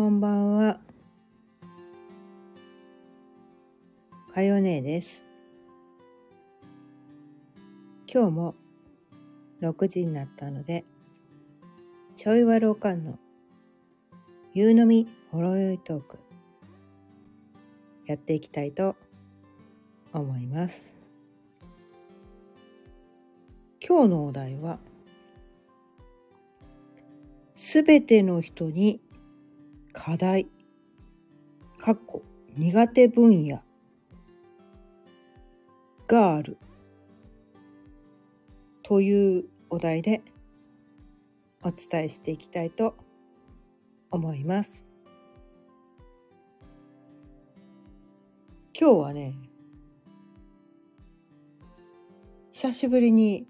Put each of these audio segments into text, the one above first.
こんばんは。かよねです。今日も6時になったので、ちょいわろうかんの夕飲みほろよいトーク、やっていきたいと思います。今日のお題は、すべての人に課題、かっこ苦手分野があるというお題でお伝えしていきたいと思います。今日はね、久しぶりに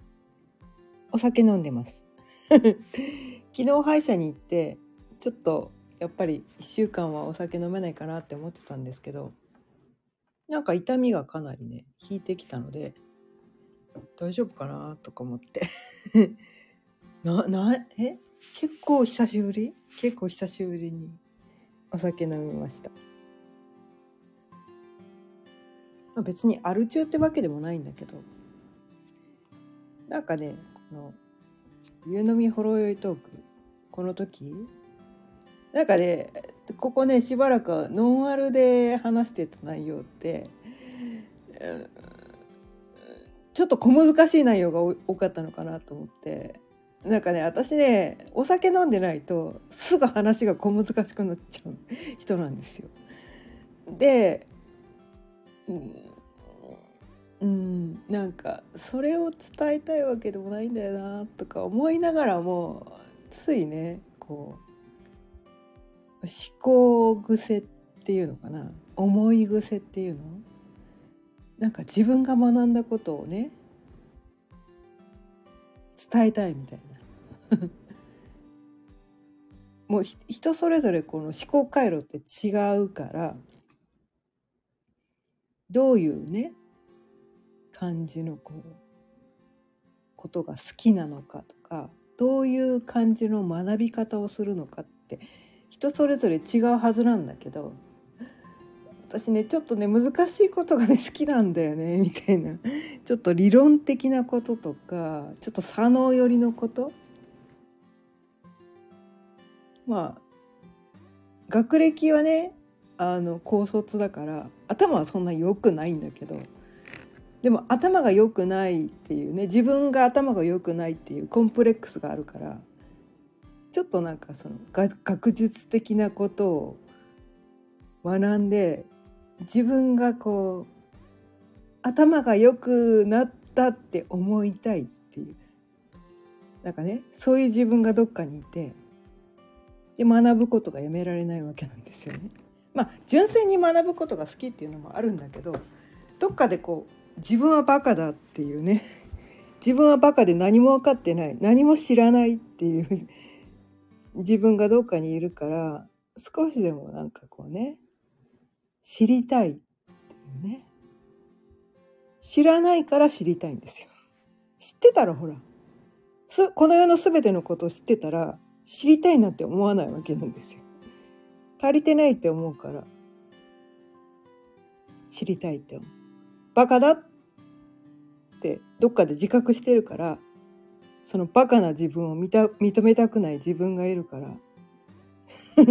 お酒飲んでます。昨日歯医者に行ってちょっとやっぱり1週間はお酒飲めないかなって思ってたんですけどなんか痛みがかなりね引いてきたので大丈夫かなとか思って。ななえ？結構久しぶり？結構久しぶりにお酒飲みました。別にアル中ってわけでもないんだけどなんかねこの夕飲みほろ酔いトークこの時なんかねここねしばらくノンアルで話してた内容ってちょっと小難しい内容が多かったのかなと思ってなんかね私ねお酒飲んでないとすぐ話が小難しくなっちゃう人なんですよ。でうん、なんかそれを伝えたいわけでもないんだよなとか思いながらもついねこう思考癖っていうのかな？思い癖っていうの？なんか自分が学んだことをね伝えたいみたいな。もう人それぞれこの思考回路って違うからどういうね感じのこうことが好きなのかとかどういう感じの学び方をするのかって人それぞれ違うはずなんだけど私ねちょっとね難しいことがね好きなんだよね みたいな。ちょっと理論的なこととかちょっと左脳寄りのこと。まあ学歴はねあの高卒だから頭はそんな良くないんだけどでも頭が良くないっていうね自分が頭が良くないっていうコンプレックスがあるからちょっとなんかその学術的なことを学んで自分がこう頭が良くなったって思いたいっていう。なんかねそういう自分がどっかにいてで学ぶことがやめられないわけなんですよね。まあ純粋に学ぶことが好きっていうのもあるんだけどどっかでこう自分はバカだっていうね。自分はバカで何も分かってない。何も知らないっていう自分がどっかにいるから少しでもなんかこうね知りたいっていうね。知らないから知りたいんですよ。知ってたらほらこの世の全てのことを知ってたら知りたいなって思わないわけなんですよ。足りてないって思うから知りたいって思う。バカだってどっかで自覚してるからそのバカな自分を見た認めたくない自分がいるから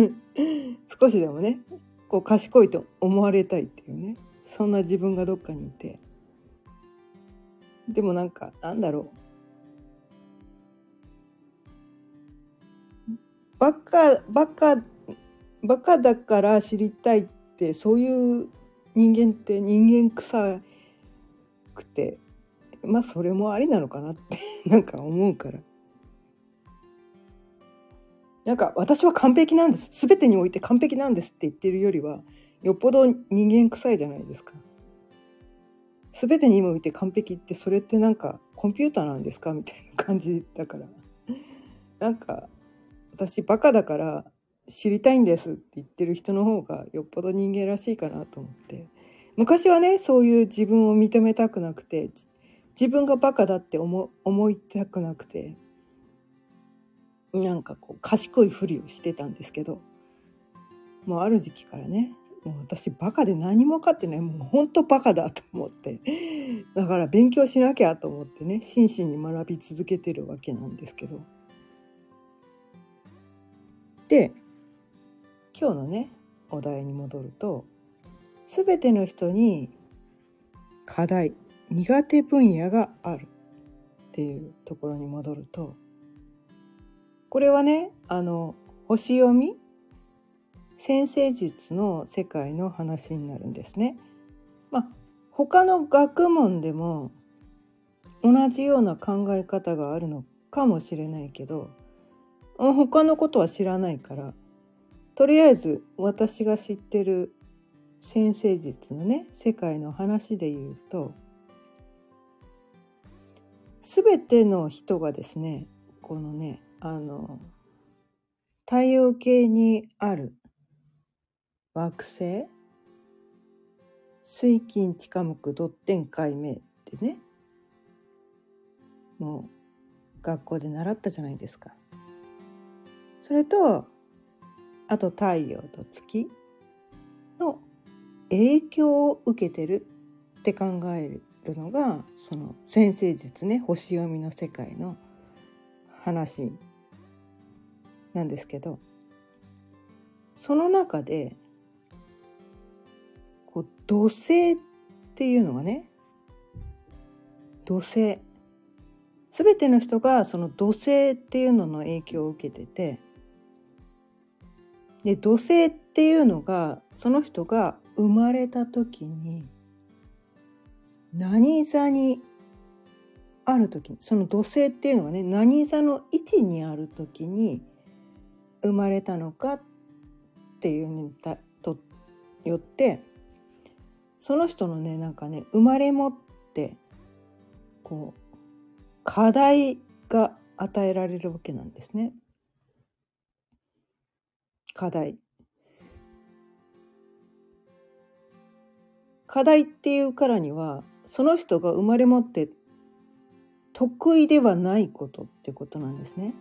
少しでもねこう賢いと思われたいっていうねそんな自分がどっかにいて。でもなんかなんだろう。バカバカバカだから知りたいってそういう人間って人間臭くてまあそれもありなのかなって なんか思うから。なんか私は完璧なんです。全てにおいて完璧なんですって言ってるよりはよっぽど人間臭いじゃないですか。全てにおいて完璧ってそれってなんかコンピューターなんですかみたいな感じだから。なんか私バカだから知りたいんですって言ってる人の方がよっぽど人間らしいかなと思って。昔はねそういう自分を認めたくなくて自分がバカだって思思いたくなくてなんかこう賢いふりをしてたんですけどもうある時期からねもう私バカで何も分かってないもうほんとバカだと思ってだから勉強しなきゃと思ってね真摯に学び続けてるわけなんですけど。で今日のねお題に戻ると全ての人に課題。苦手分野があるっていうところに戻るとこれはねあの星読み先生術の世界の話になるんですね。まあ他の学問でも同じような考え方があるのかもしれないけど他のことは知らないからとりあえず私が知ってる先生術のね世界の話で言うと全ての人がですねこのねあの太陽系にある惑星水金地下木ドッテン解明ってねもう学校で習ったじゃないですか。それとあと太陽と月の影響を受けてるって考えるのがその先生術ね星読みの世界の話なんですけどその中でこう土星っていうのがね土星。全ての人がその土星っていうのの影響を受けててで土星っていうのがその人が生まれた時に何座にある時にその土星っていうのがね何座の位置にある時に生まれたのかっていうにとよってその人のねなんかね生まれ持ってこう課題が与えられるわけなんですね。課題課題っていうからにはその人が生まれ持って得意ではないことってことなんですね。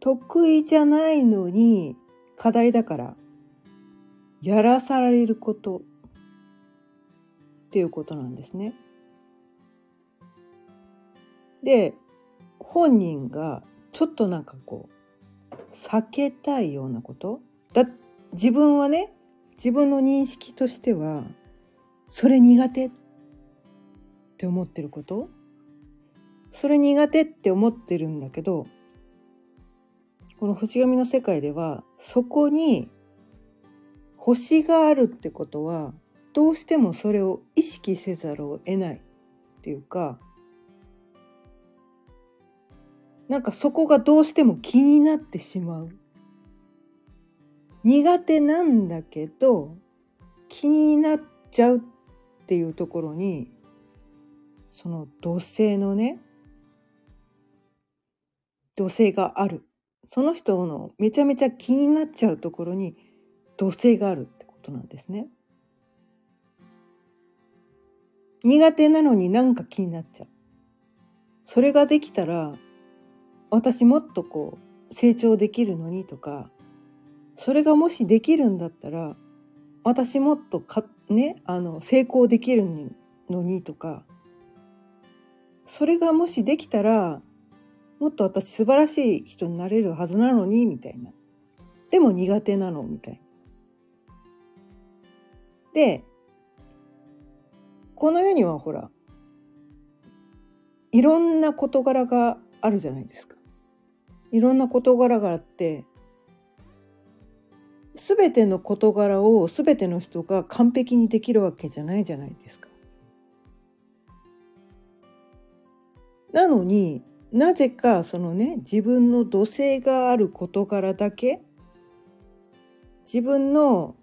得意じゃないのに課題だからやらされることっていうことなんですね。で本人がちょっとなんかこう避けたいようなことだ自分はね自分の認識としてはそれ苦手って思ってること？それ苦手って思ってるんだけどこの星読みの世界ではそこに星があるってことはどうしてもそれを意識せざるを得ないっていうかなんかそこがどうしても気になってしまう。苦手なんだけど気になっちゃうっていうところにその土星のね土星があるその人のめちゃめちゃ気になっちゃうところに土星があるってことなんですね。苦手なのになんか気になっちゃう。それができたら私もっとこう成長できるのにとかそれがもしできるんだったら私もっとかねあの成功できるのにとかそれがもしできたらもっと私素晴らしい人になれるはずなのにみたいなでも苦手なのみたいな。でこの世にはほらいろんな事柄があるじゃないですか。いろんな事柄があって全ての事柄を全ての人が完璧にできるわけじゃないじゃないですか。なのになぜかそのね自分の土星がある事柄だけ自分の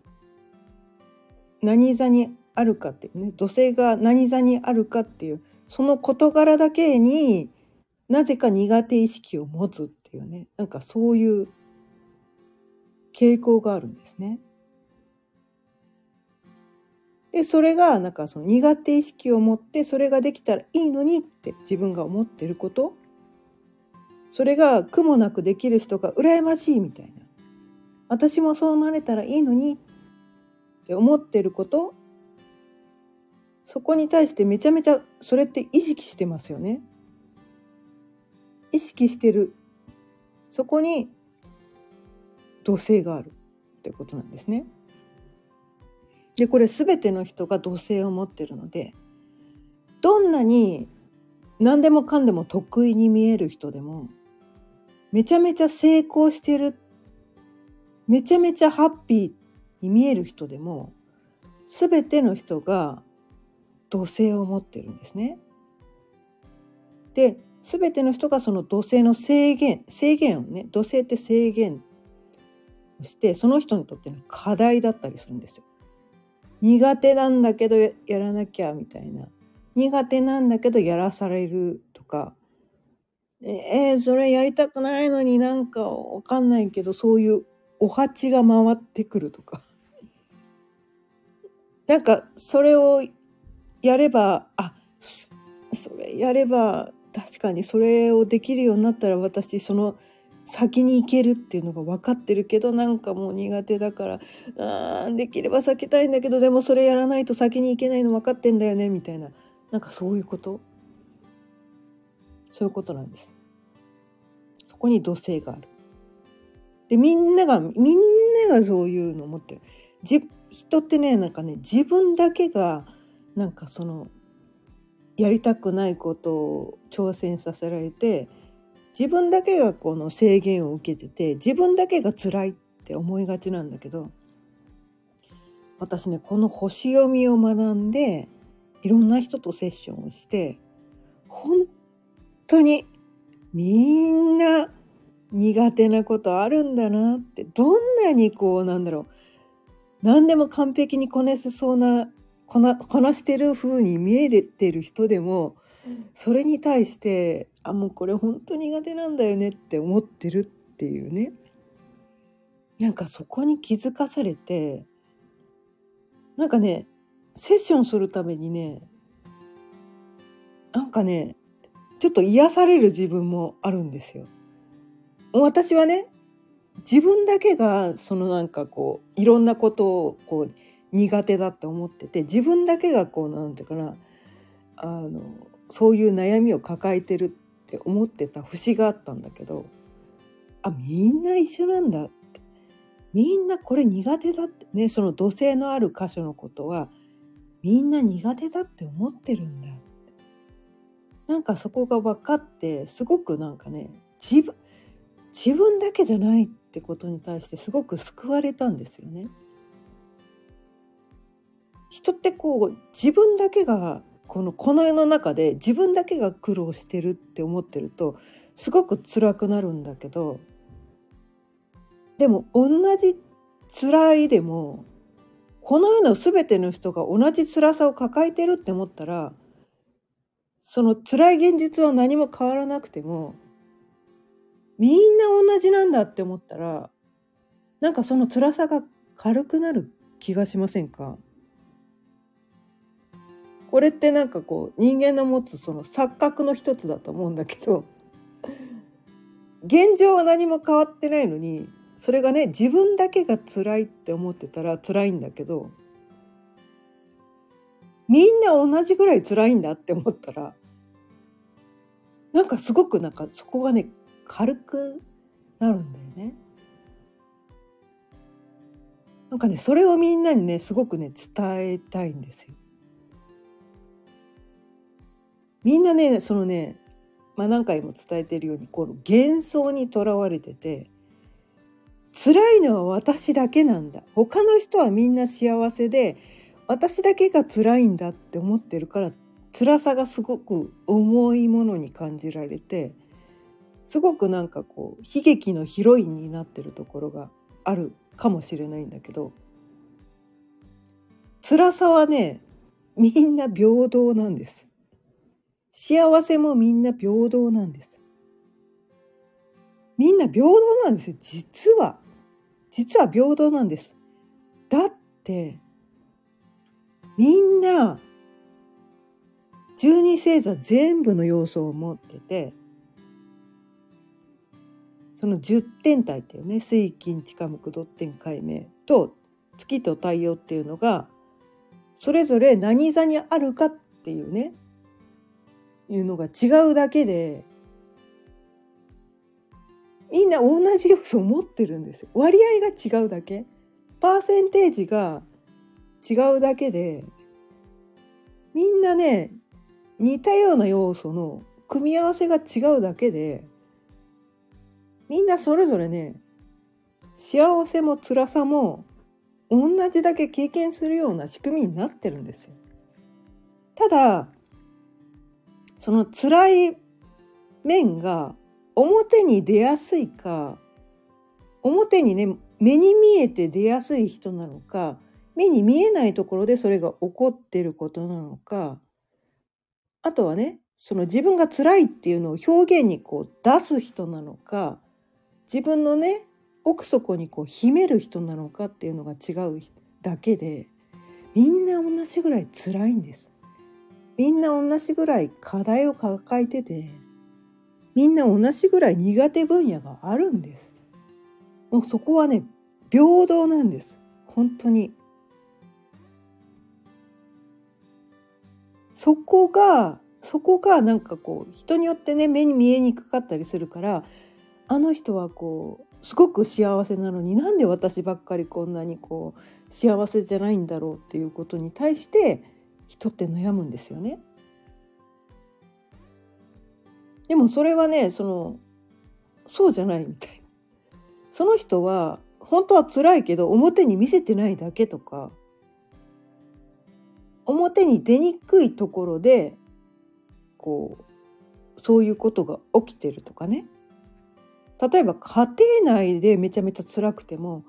何座にあるかっていうね土星が何座にあるかっていうその事柄だけになぜか苦手意識を持つっていうねなんかそういう傾向があるんですね。でそれがなんかその苦手意識を持ってそれができたらいいのにって自分が思ってることそれが苦もなくできる人が羨ましいみたいな私もそうなれたらいいのにって思ってることそこに対してめちゃめちゃそれって意識してますよね。意識してるそこに土星があるってことなんですね。でこれ全ての人が土星を持ってるのでどんなに何でもかんでも得意に見える人でもめちゃめちゃ成功してるめちゃめちゃハッピーに見える人でも全ての人が土星を持ってるんですね。で全ての人がその土星の制限制限をね土星って制限してその人にとっての課題だったりするんですよ。苦手なんだけどやらなきゃみたいな。苦手なんだけどやらされるとか。えー、それやりたくないのになんかわかんないけどそういうお鉢が回ってくるとか。なんかそれをやればあそれやれば確かにそれをできるようになったら私その先に行けるっていうのが分かってるけどなんかもう苦手だからあできれば避けたいんだけどでもそれやらないと先に行けないの分かってんだよねみたいななんかそういうこと？そういうことなんです。そこに土星がある。でみんながみんながそういうのを持ってる。じ人ってねなんかね自分だけがなんかそのやりたくないことを挑戦させられて自分だけがこの制限を受けてて自分だけが辛いって思いがちなんだけど私ねこの星読みを学んでいろんな人とセッションをして本当にみんな苦手なことあるんだなってどんなにこうなんだろう何でも完璧にこなせそうなこなこなしてる風に見えてる人でもそれに対してあもうこれ本当苦手なんだよねって思ってるっていうねなんかそこに気づかされてなんかねセッションするためにねなんかねちょっと癒される自分もあるんですよ。私はね自分だけがそのなんかこういろんなことをこう苦手だって思ってて自分だけがこうなんていうかなあのそういう悩みを抱えてるって思ってた節があったんだけどあみんな一緒なんだ。みんなこれ苦手だって。ねその土星のある箇所のことはみんな苦手だって思ってるんだ。なんかそこが分かってすごくなんかね自分自分だけじゃないってことに対してすごく救われたんですよね。人ってこう自分だけがこのこの世の中で自分だけが苦労してるって思ってるとすごく辛くなるんだけどでも同じ辛いでもこの世の全ての人が同じ辛さを抱えてるって思ったらその辛い現実は何も変わらなくてもみんな同じなんだって思ったらなんかその辛さが軽くなる気がしませんか？これってなんかこう人間の持つその錯覚の一つだと思うんだけど現状は何も変わってないのにそれがね自分だけが辛いって思ってたら辛いんだけどみんな同じぐらい辛いんだって思ったらなんかすごくなんかそこがね軽くなるんだよね。なんかねそれをみんなにねすごくね伝えたいんですよ。みんなねそのね、まあ、何回も伝えてるようにこの幻想にとらわれてて辛いのは私だけなんだ他の人はみんな幸せで私だけが辛いんだって思ってるから辛さがすごく重いものに感じられてすごくなんかこう悲劇のヒロインになってるところがあるかもしれないんだけど辛さはねみんな平等なんです。幸せもみんな平等なんです。みんな平等なんですよ実は実は平等なんです。だってみんな十二星座全部の要素を持っててその10点体っていうね水金地下木土天解明と月と太陽っていうのがそれぞれ何座にあるかっていうねいうのが違うだけでみんな同じ要素を持ってるんですよ割合が違うだけパーセンテージが違うだけでみんなね似たような要素の組み合わせが違うだけでみんなそれぞれね幸せも辛さも同じだけ経験するような仕組みになってるんですよ。ただその辛い面が表に出やすいか表にね目に見えて出やすい人なのか目に見えないところでそれが起こってることなのかあとはねその自分が辛いっていうのを表現にこう出す人なのか自分のね奥底にこう秘める人なのかっていうのが違うだけでみんな同じぐらい辛いんです。みんな同じぐらい課題を抱えててみんな同じぐらい苦手分野があるんです。もうそこはね平等なんです本当に。そこがそこがなんかこう人によってね目に見えにくかったりするからあの人はこうすごく幸せなのになんで私ばっかりこんなにこう幸せじゃないんだろうっていうことに対して人って悩むんですよね。でもそれはねそのそうじゃないみたいな。その人は本当は辛いけど表に見せてないだけとか表に出にくいところでこうそういうことが起きてるとかね例えば家庭内でめちゃめちゃ辛くても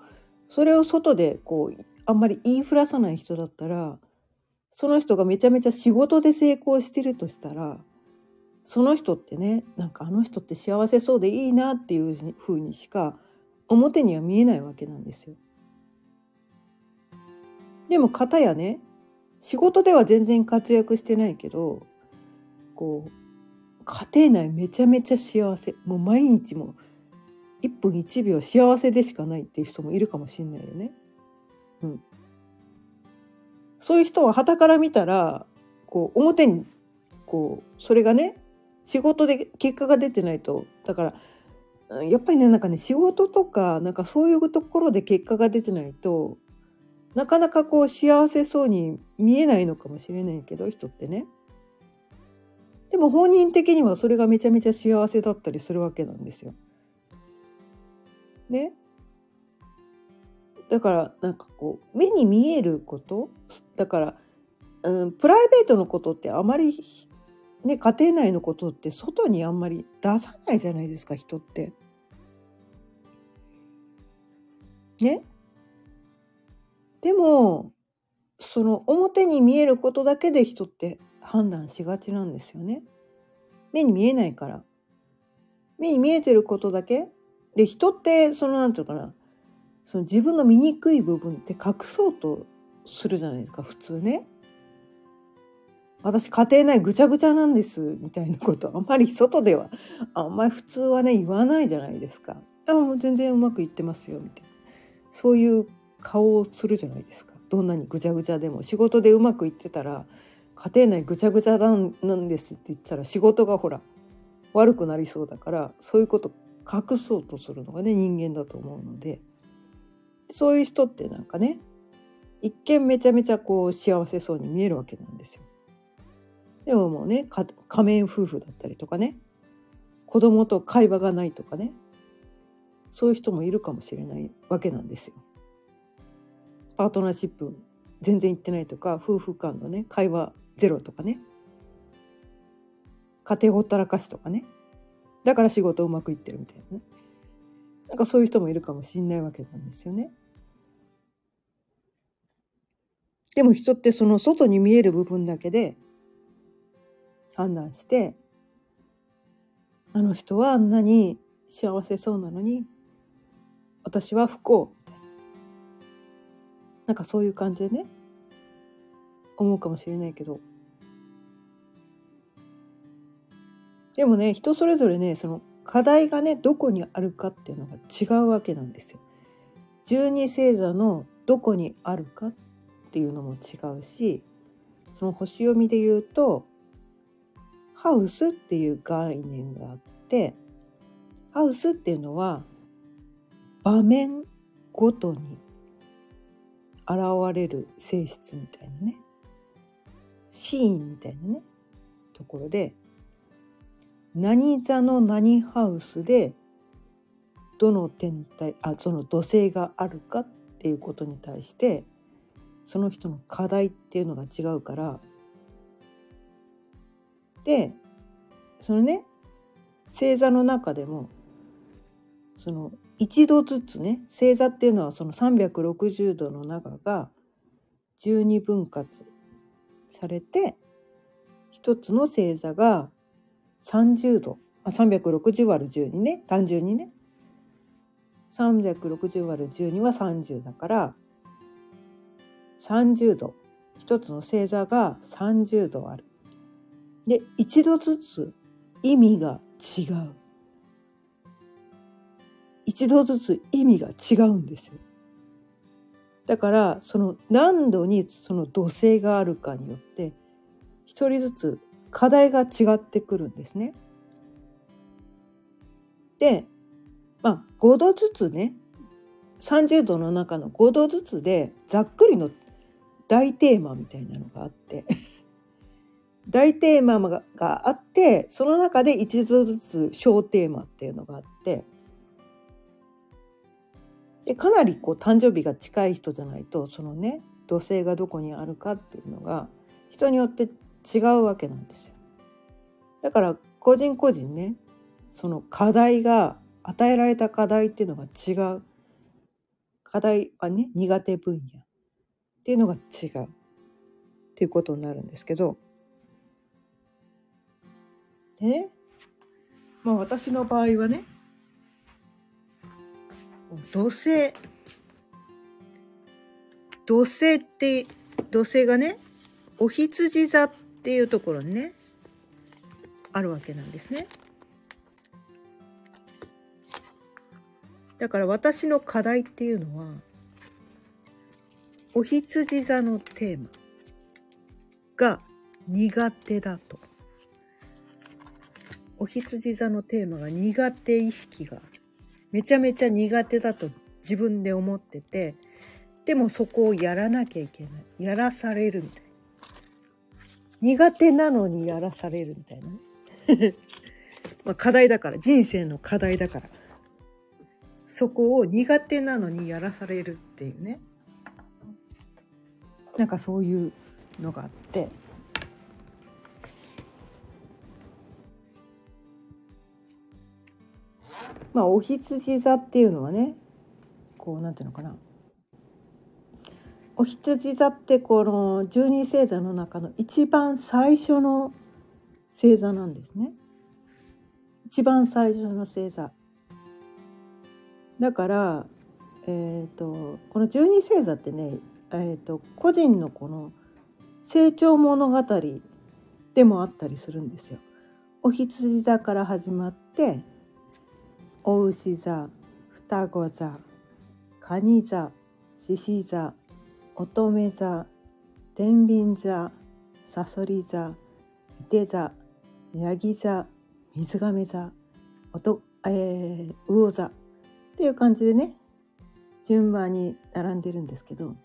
それを外でこうあんまり言いふらさない人だったらその人がめちゃめちゃ仕事で成功してるとしたらその人ってねなんかあの人って幸せそうでいいなっていうふうにしか表には見えないわけなんですよ。でも片やね仕事では全然活躍してないけどこう家庭内めちゃめちゃ幸せもう毎日も1分1秒幸せでしかないっていう人もいるかもしんないよね。うん、そういう人は傍から見たらこう表にこうそれがね仕事で結果が出てないとだからやっぱりねなんかね仕事とかなんかそういうところで結果が出てないとなかなかこう幸せそうに見えないのかもしれないけど人ってね。でも本人的にはそれがめちゃめちゃ幸せだったりするわけなんですよ。ね。だからなんかこう目に見えることだから、うん、プライベートのことってあまりね家庭内のことって外にあんまり出さないじゃないですか人って。ね。でもその表に見えることだけで人って判断しがちなんですよね。目に見えないから。目に見えてることだけで人ってその何て言うかなその自分の醜い部分って隠そうとするじゃないですか普通ね。私家庭内ぐちゃぐちゃなんですみたいなことあんまり外ではあんまり普通はね言わないじゃないですか。あもう全然うまくいってますよみたいなそういう顔をするじゃないですか。どんなにぐちゃぐちゃでも仕事でうまくいってたら家庭内ぐちゃぐちゃなんですって言ったら仕事がほら悪くなりそうだからそういうこと隠そうとするのがね人間だと思うのでそういう人ってなんかね一見めちゃめちゃこう幸せそうに見えるわけなんですよ。でももうね仮面夫婦だったりとかね子供と会話がないとかねそういう人もいるかもしれないわけなんですよ。パートナーシップ全然行ってないとか夫婦間のね会話ゼロとかね家庭ほったらかしとかねだから仕事うまくいってるみたいなねなんかそういう人もいるかもしんないわけなんですよね。でも人ってその外に見える部分だけで判断してあの人はあんなに幸せそうなのに私は不幸みたいななんかそういう感じでね思うかもしれないけどでもね人それぞれねその課題がねどこにあるかっていうのが違うわけなんですよ。十二星座のどこにあるかっていうのも違うしその星読みで言うとハウスっていう概念があってハウスっていうのは場面ごとに現れる性質みたいなねシーンみたいなねところで何座の何ハウスでどの天体あその土星があるかっていうことに対してその人の課題っていうのが違うからでそのね星座の中でもその一度ずつね星座っていうのはその360度の中が12分割されて一つの星座が30度あ360割る12ね単純にね360割る12は30だから30度一つの星座が30度ある。で一度ずつ意味が違う。一度ずつ意味が違うんですよ。だからその何度にその土星があるかによって一人ずつ課題が違ってくるんですね。でまあ5度ずつね30度の中の5度ずつでざっくりの大テーマみたいなのがあって 大テーマがあってその中で一度ずつ小テーマっていうのがあってでかなりこう誕生日が近い人じゃないとそのね土星がどこにあるかっていうのが人によって違うわけなんですよ。だから個人個人ねその課題が与えられた課題っていうのが違う。課題はね苦手分野。っていうのが違う。っていうことになるんですけど。でねまあ私の場合はね土星。土星って土星がねお羊座っていうところにねあるわけなんですね。だから私の課題っていうのはお羊座のテーマが苦手だと。お羊座のテーマが苦手意識がめちゃめちゃ苦手だと自分で思っててでもそこをやらなきゃいけないやらされるみたいな苦手なのにやらされるみたいな。まあ課題だから人生の課題だから。そこを苦手なのにやらされるっていうね。なんかそういうのがあって。まあお羊座っていうのはねこうなんていうのかな。お羊座ってこの十二星座の中の一番最初の星座なんですね。一番最初の星座。だから、えーと、この十二星座ってね、えーと、個人のこの成長物語でもあったりするんですよ。お羊座から始まってお牛座双子座蟹座獅子座乙女座天秤座さそり座いて座ヤギ座水亀座おと、えー、魚座っていう感じでね順番に並んでるんですけど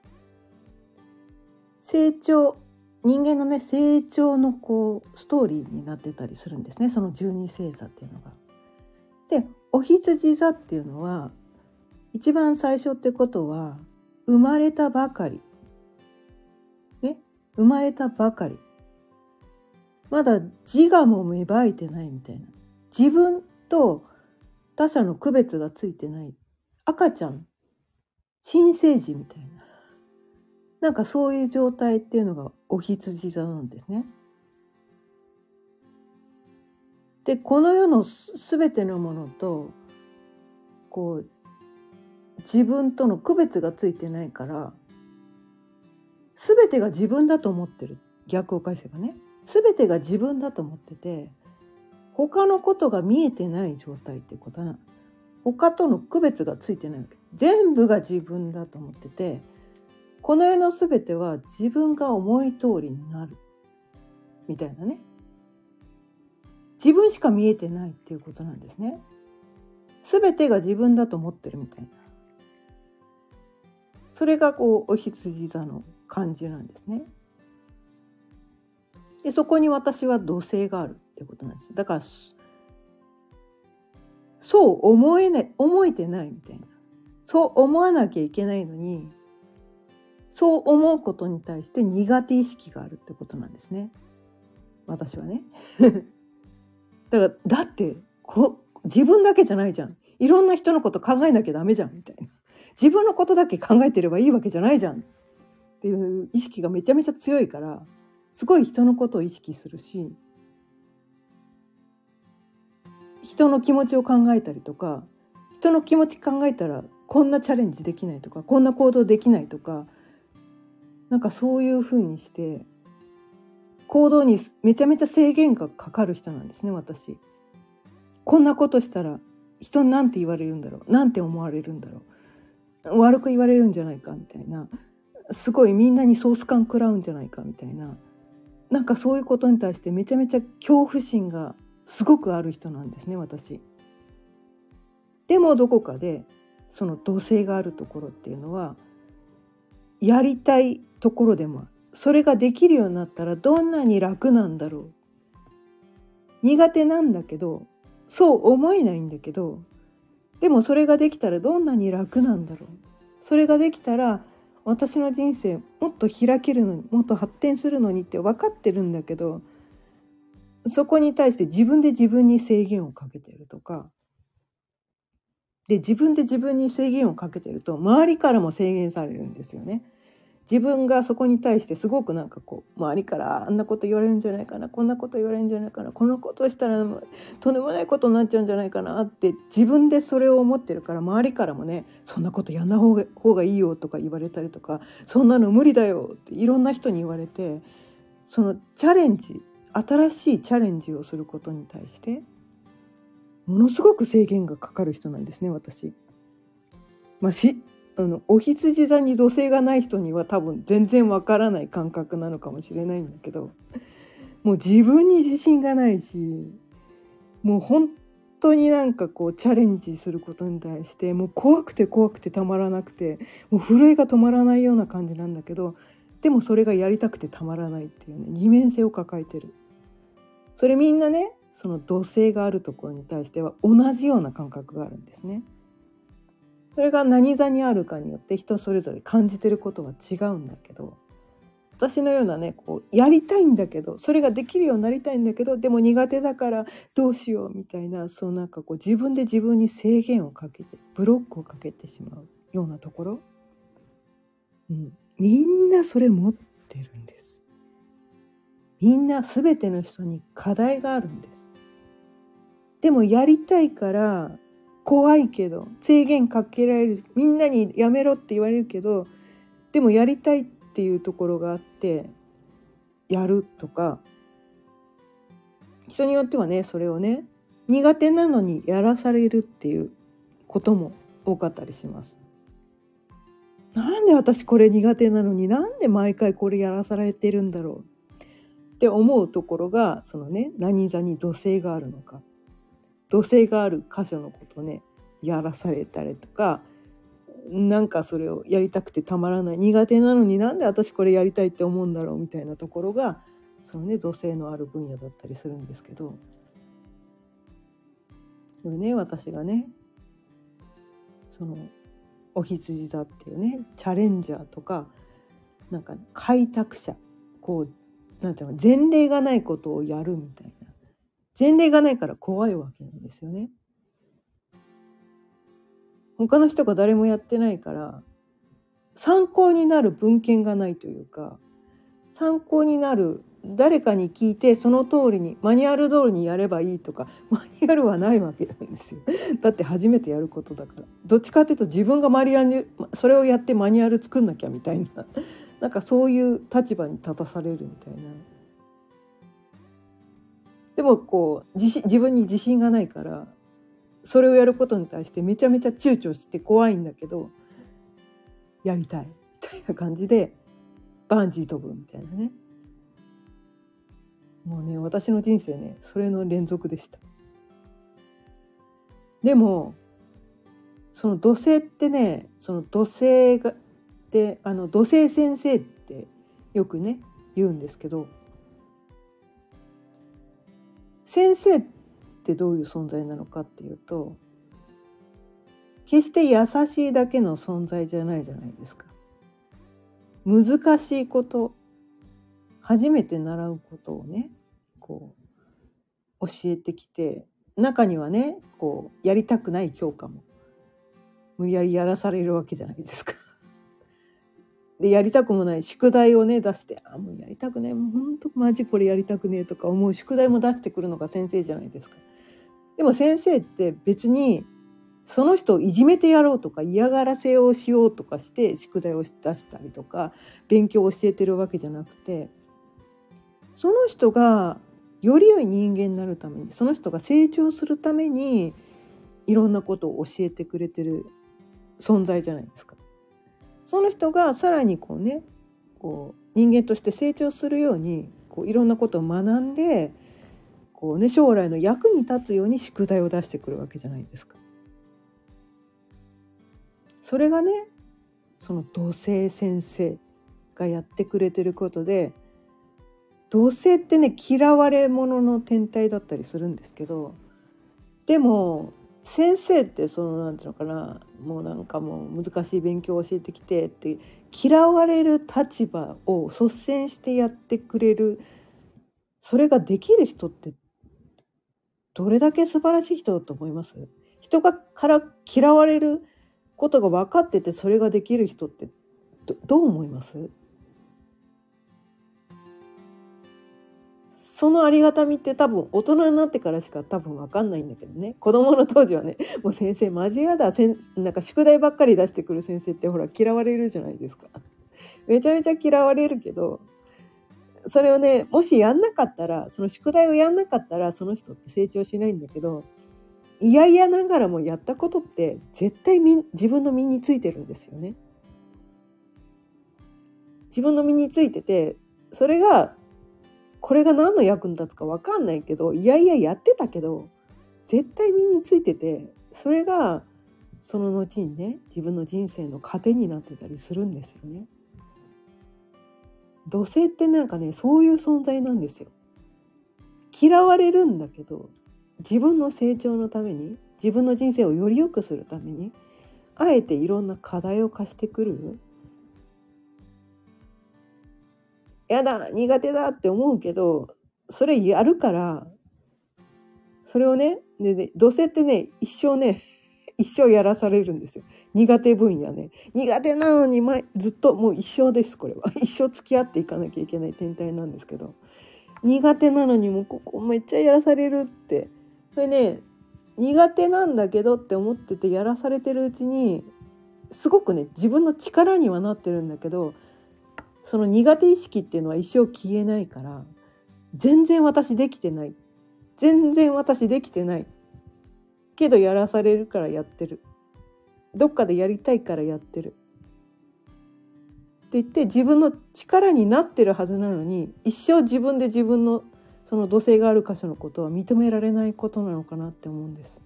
成長人間のね成長のこうストーリーになってたりするんですねその十二星座っていうのが。でお羊座っていうのは一番最初ってことは生まれたばかり。ね？生まれたばかり。まだ自我も芽生えてないみたいな。自分と他者の区別がついてない。赤ちゃん。新生児みたいな。なんかそういう状態っていうのがお羊座なんですね。でこの世の全てのものとこう自分との区別がついてないから全てが自分だと思ってる。逆を返せばね。全てが自分だと思ってて他のことが見えてない状態ってことな他との区別がついてないわけ。全部が自分だと思っててこの世の全ては自分が思い通りになる。みたいなね。自分しか見えてないっていうことなんですね。全てが自分だと思ってるみたいな。それがこうお羊座の感じなんですね。でそこに私は土星があるってことなんです。だからそう思えない思えてないみたいな。そう思わなきゃいけないのにそう思うことに対して苦手意識があるってことなんですね。私はね。だからだってこ自分だけじゃないじゃん。いろんな人のこと考えなきゃダメじゃんみたいな。自分のことだけ考えてればいいわけじゃないじゃんっていう意識がめちゃめちゃ強いからすごい人のことを意識するし人の気持ちを考えたりとか人の気持ち考えたらこんなチャレンジできないとかこんな行動できないとかなんかそういうふうにして行動にめちゃめちゃ制限がかかる人なんですね私。こんなことしたら人に何て言われるんだろう何て思われるんだろう悪く言われるんじゃないかみたいな。すごいみんなにソース感食らうんじゃないかみたいな。なんかそういうことに対してめちゃめちゃ恐怖心がすごくある人なんですね私。でもどこかでその土星があるところっていうのはやりたいところでもそれができるようになったらどんなに楽なんだろう。苦手なんだけどそう思えないんだけどでもそれができたらどんなに楽なんだろうそれができたら私の人生もっと開けるのにもっと発展するのにって分かってるんだけどそこに対して自分で自分に制限をかけてるとかで自分で自分に制限をかけてると周りからも制限されるんですよね。自分がそこに対してすごくなんかこう周りからあんなこと言われるんじゃないかなこんなこと言われるんじゃないかなこのことしたらとんでもないことになっちゃうんじゃないかなって自分でそれを思ってるから周りからもねそんなことやんな方が方がいいよとか言われたりとかそんなの無理だよっていろんな人に言われてそのチャレンジ新しいチャレンジをすることに対してものすごく制限がかかる人なんですね私。まあ、しあのお羊座に土星がない人には多分全然わからない感覚なのかもしれないんだけどもう自分に自信がないしもう本当になんかこうチャレンジすることに対してもう怖くて怖くてたまらなくてもう震えが止まらないような感じなんだけどでもそれがやりたくてたまらないっていうね二面性を抱えてる。それみんなねその土星があるところに対しては同じような感覚があるんですね。それが何座にあるかによって人それぞれ感じてることは違うんだけど私のようなねこうやりたいんだけどそれができるようになりたいんだけどでも苦手だからどうしようみたいなそうなんかこう自分で自分に制限をかけてブロックをかけてしまうようなところ、うん、みんなそれ持ってるんです。みんな全ての人に課題があるんです。でもやりたいから怖いけど制限かけられるみんなにやめろって言われるけどでもやりたいっていうところがあってやるとか人によってはねそれをね苦手なのにやらされるっていうことも多かったりします。なんで私これ苦手なのになんで毎回これやらされてるんだろうって思うところがそのね何座に土星があるのか土星がある箇所のことねやらされたりとかなんかそれをやりたくてたまらない苦手なのになんで私これやりたいって思うんだろうみたいなところがそのね土星のある分野だったりするんですけど。これね私がねそのお羊座っていうねチャレンジャーとかなんか開拓者こうなんていうの前例がないことをやるみたいな。前例がないから怖いわけなんですよね。他の人が誰もやってないから参考になる文献がないというか参考になる誰かに聞いてその通りにマニュアル通りにやればいいとかマニュアルはないわけなんですよ。だって初めてやることだから。どっちかっていうと自分がマニュアルそれをやってマニュアル作んなきゃみたいななんかそういう立場に立たされるみたいな。でもこう自自分に自信がないからそれをやることに対してめちゃめちゃ躊躇して怖いんだけどやりたいみたいな感じでバンジー飛ぶみたいなね。もうね私の人生ねそれの連続でした。でもその土星ってねその土星がであの土星先生ってよくね言うんですけど先生ってどういう存在なのかっていうと決して優しいだけの存在じゃないじゃないですか。難しいこと初めて習うことをねこう教えてきて中にはねこうやりたくない教科も無理やりやらされるわけじゃないですか。でやりたくもない宿題をね出してあもうやりたくねもうほんとマジこれやりたくねえとか思う宿題も出してくるのが先生じゃないですか。でも先生って別にその人をいじめてやろうとか嫌がらせをしようとかして宿題を出したりとか勉強を教えてるわけじゃなくてその人がより良い人間になるためにその人が成長するためにいろんなことを教えてくれてる存在じゃないですか。その人がさらにこうねこう人間として成長するようにこういろんなことを学んでこう、ね、将来の役に立つように宿題を出してくるわけじゃないですか。それがねその土星先生がやってくれてることで土星ってね嫌われ者の天体だったりするんですけどでも先生ってそのなんていうのかなもうなんかもう難しい勉強を教えてきてって嫌われる立場を率先してやってくれるそれができる人ってどれだけ素晴らしい人だと思います？人がから嫌われることが分かっててそれができる人ってどう思います？そのありがたみって多分大人になってからしか多分分かんないんだけどね子供の当時はね もう先生マジやだせんなんか宿題ばっかり出してくる先生ってほら嫌われるじゃないですか。めちゃめちゃ嫌われるけどそれをねもしやんなかったらその宿題をやんなかったらその人って成長しないんだけどいやいやながらもやったことって絶対み自分の身についてるんですよね。自分の身についててそれがこれが何の役に立つか分かんないけどいやいややってたけど絶対身についててそれがその後にね自分の人生の糧になってたりするんですよね。土星ってなんかねそういう存在なんですよ。嫌われるんだけど自分の成長のために自分の人生をより良くするためにあえていろんな課題を貸してくるやだ苦手だって思うけどそれやるからそれをねでね土星ってね一生ね 一生やらされるんですよ。苦手分野ね。苦手なのに前ずっともう一生ですこれは。一生付き合っていかなきゃいけない天体なんですけど。苦手なのにもうここめっちゃやらされるって。それね苦手なんだけどって思っててやらされてるうちにすごくね自分の力にはなってるんだけどその苦手意識っていうのは一生消えないから全然私できてない。全然私できてない。けどやらされるからやってる。どっかでやりたいからやってる。って言って自分の力になってるはずなのに一生自分で自分のその土星がある箇所のことは認められないことなのかなって思うんです。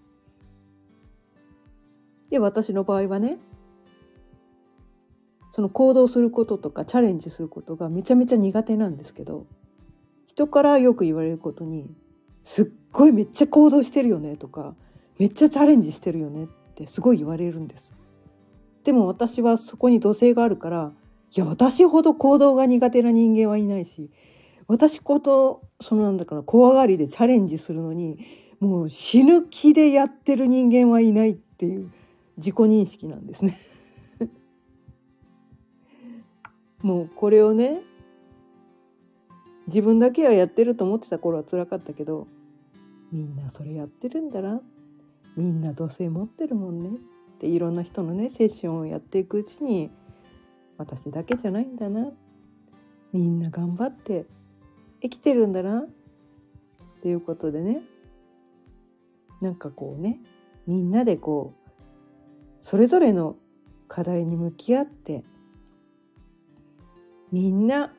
で私の場合はねその行動することとかチャレンジすることがめちゃめちゃ苦手なんですけど人からよく言われることに「すっごいめっちゃ行動してるよね」とか「めっちゃチャレンジしてるよね」ってすごい言われるんです。でも私はそこに土星があるからいや私ほど行動が苦手な人間はいないし私ことそのなんだかな怖がりでチャレンジするのにもう死ぬ気でやってる人間はいないっていう自己認識なんですねもうこれをね自分だけはやってると思ってた頃は辛かったけどみんなそれやってるんだな。みんな土星持ってるもんね。っていろんな人のねセッションをやっていくうちに私だけじゃないんだな。みんな頑張って生きてるんだな。っていうことでね。なんかこうねみんなでこうそれぞれの課題に向き合ってみんな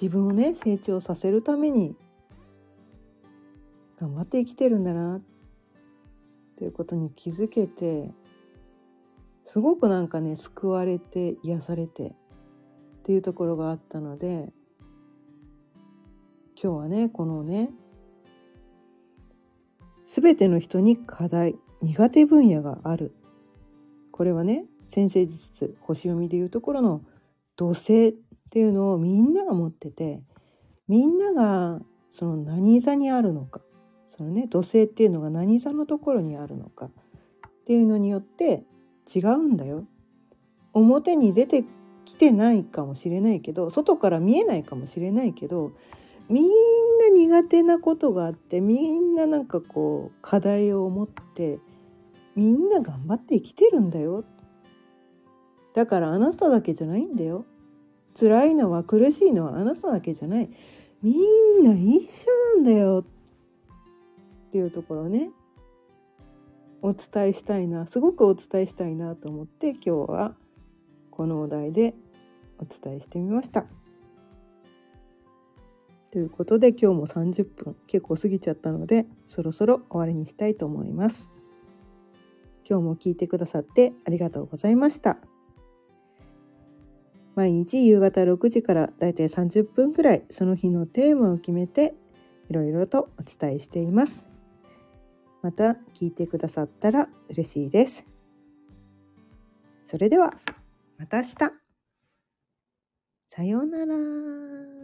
自分をね成長させるために頑張って生きてるんだなっていうことに気づけてすごくなんかね救われて癒されてっていうところがあったので今日はねこのね全ての人に課題苦手分野がある。これはね先生術星読みでいうところの土星っていうのをみんなが持っててみんながその何座にあるのかそのね土星っていうのが何座のところにあるのかっていうのによって違うんだよ。表に出てきてないかもしれないけど外から見えないかもしれないけどみんな苦手なことがあってみんななんかこう課題を持ってみんな頑張って生きてるんだよだからあなただけじゃないんだよ辛いのは苦しいのはあなただけじゃないみんな一緒なんだよっていうところねお伝えしたいなすごくお伝えしたいなと思って今日はこのお題でお伝えしてみました。ということで今日も30分結構過ぎちゃったのでそろそろ終わりにしたいと思います。今日も聞いてくださってありがとうございました。毎日夕方6時からだいたい30分くらいその日のテーマを決めていろいろとお伝えしています。また聞いてくださったら嬉しいです。それではまた明日。さようなら。